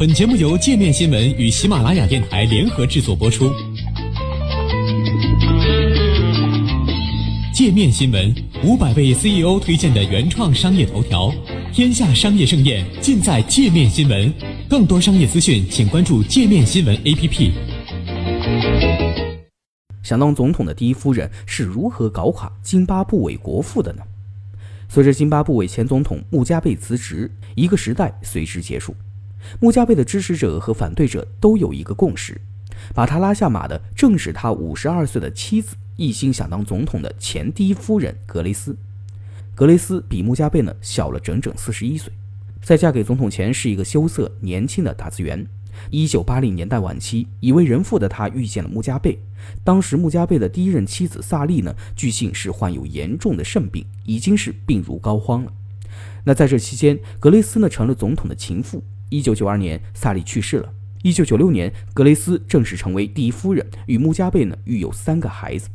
本节目由界面新闻与喜马拉雅电台联合制作播出。界面新闻五百位 CEO 推荐的原创商业头条，天下商业盛宴尽在界面新闻。更多商业资讯，请关注界面新闻 APP。想当总统的第一夫人是如何搞垮津巴布韦国父的呢？随着津巴布韦前总统穆加贝辞职，一个时代随之结束。穆加贝的支持者和反对者都有一个共识，把他拉下马的正是他五十二岁的妻子，一心想当总统的前第一夫人格雷斯。格雷斯比穆加贝呢小了整整四十一岁，在嫁给总统前是一个羞涩年轻的打字员。一九八零年代晚期，已为人父的他遇见了穆加贝。当时穆加贝的第一任妻子萨利呢，据信是患有严重的肾病，已经是病入膏肓了。那在这期间，格雷斯呢成了总统的情妇。一九九二年，萨利去世了。一九九六年，格雷斯正式成为第一夫人，与穆加贝呢育有三个孩子。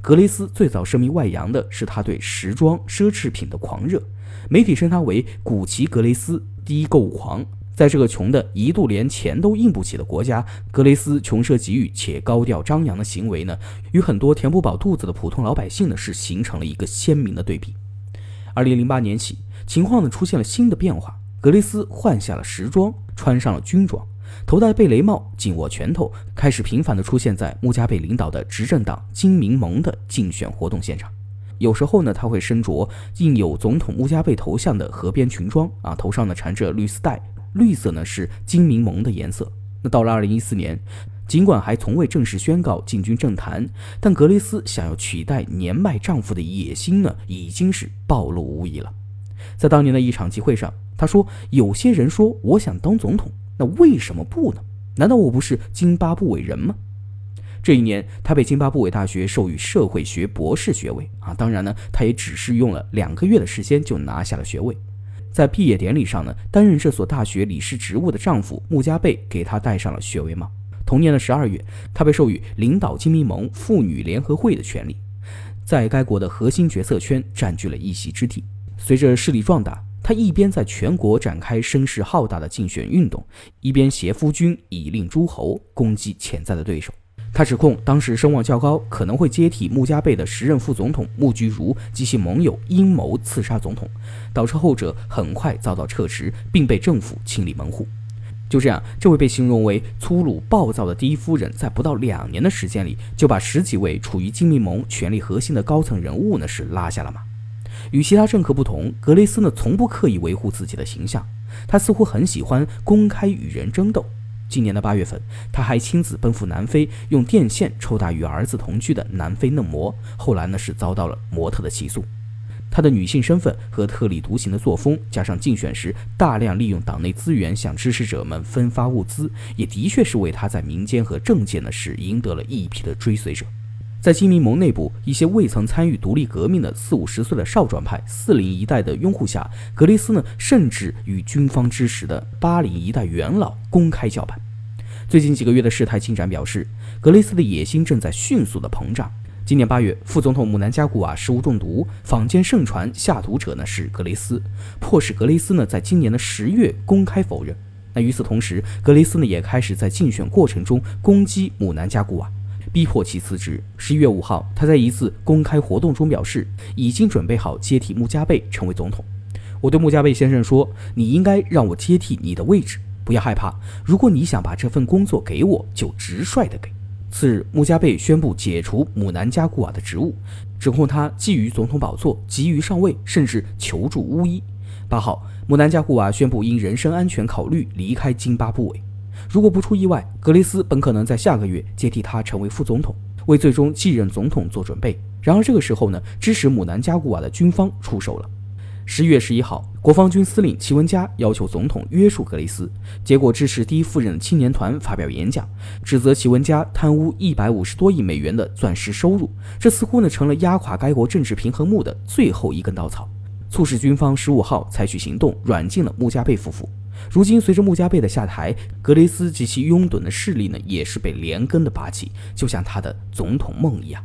格雷斯最早声名外扬的是他对时装奢侈品的狂热，媒体称他为“古奇格雷斯第一购物狂”。在这个穷的一度连钱都印不起的国家，格雷斯穷奢极欲且高调张扬的行为呢，与很多填不饱肚子的普通老百姓呢，是形成了一个鲜明的对比。二零零八年起，情况呢出现了新的变化。格雷斯换下了时装，穿上了军装，头戴贝雷帽，紧握拳头，开始频繁地出现在穆加贝领导的执政党金明盟的竞选活动现场。有时候呢，他会身着印有总统穆加贝头像的河边裙装，啊，头上呢缠着绿丝带，绿色呢是金明盟的颜色。那到了二零一四年，尽管还从未正式宣告进军政坛，但格雷斯想要取代年迈丈夫的野心呢，已经是暴露无遗了。在当年的一场集会上。他说：“有些人说我想当总统，那为什么不呢？难道我不是津巴布韦人吗？”这一年，他被津巴布韦大学授予社会学博士学位啊！当然呢，他也只是用了两个月的时间就拿下了学位。在毕业典礼上呢，担任这所大学理事职务的丈夫穆加贝给他戴上了学位帽。同年的十二月，他被授予领导金民盟妇女联合会的权利，在该国的核心决策圈占据了一席之地。随着势力壮大。他一边在全国展开声势浩大的竞选运动，一边挟夫君以令诸侯，攻击潜在的对手。他指控当时声望较高、可能会接替穆加贝的时任副总统穆居如及其盟友阴谋刺杀总统，导致后者很快遭到撤职，并被政府清理门户。就这样，这位被形容为粗鲁暴躁的第一夫人，在不到两年的时间里，就把十几位处于金密盟权力核心的高层人物呢是拉下了马。与其他政客不同，格雷斯呢从不刻意维护自己的形象，他似乎很喜欢公开与人争斗。今年的八月份，他还亲自奔赴南非，用电线抽打与儿子同居的南非嫩模，后来呢是遭到了模特的起诉。他的女性身份和特立独行的作风，加上竞选时大量利用党内资源向支持者们分发物资，也的确是为他在民间和政界呢是赢得了一批的追随者。在金民盟内部，一些未曾参与独立革命的四五十岁的少壮派、四零一代的拥护下，格雷斯呢，甚至与军方支持的八零一代元老公开叫板。最近几个月的事态进展表示，格雷斯的野心正在迅速的膨胀。今年八月，副总统姆南加古瓦食物中毒，坊间盛传下毒者呢是格雷斯，迫使格雷斯呢在今年的十月公开否认。那与此同时，格雷斯呢也开始在竞选过程中攻击姆南加古瓦。逼迫其辞职。十一月五号，他在一次公开活动中表示，已经准备好接替穆加贝成为总统。我对穆加贝先生说：“你应该让我接替你的位置，不要害怕。如果你想把这份工作给我，就直率的给。”次日，穆加贝宣布解除姆南加古瓦的职务，指控他觊觎总统宝座，急于上位，甚至求助巫医。八号，姆南加古瓦宣布因人身安全考虑离开津巴布韦。如果不出意外，格雷斯本可能在下个月接替他成为副总统，为最终继任总统做准备。然而这个时候呢，支持姆南加古瓦的军方出手了。十一月十一号，国防军司令齐文加要求总统约束格雷斯，结果支持第一夫人的青年团发表演讲，指责齐文加贪污一百五十多亿美元的钻石收入。这似乎呢成了压垮该国政治平衡木的最后一根稻草，促使军方十五号采取行动，软禁了穆加贝夫妇。如今，随着穆加贝的下台，格雷斯及其拥趸的势力呢，也是被连根的拔起，就像他的总统梦一样。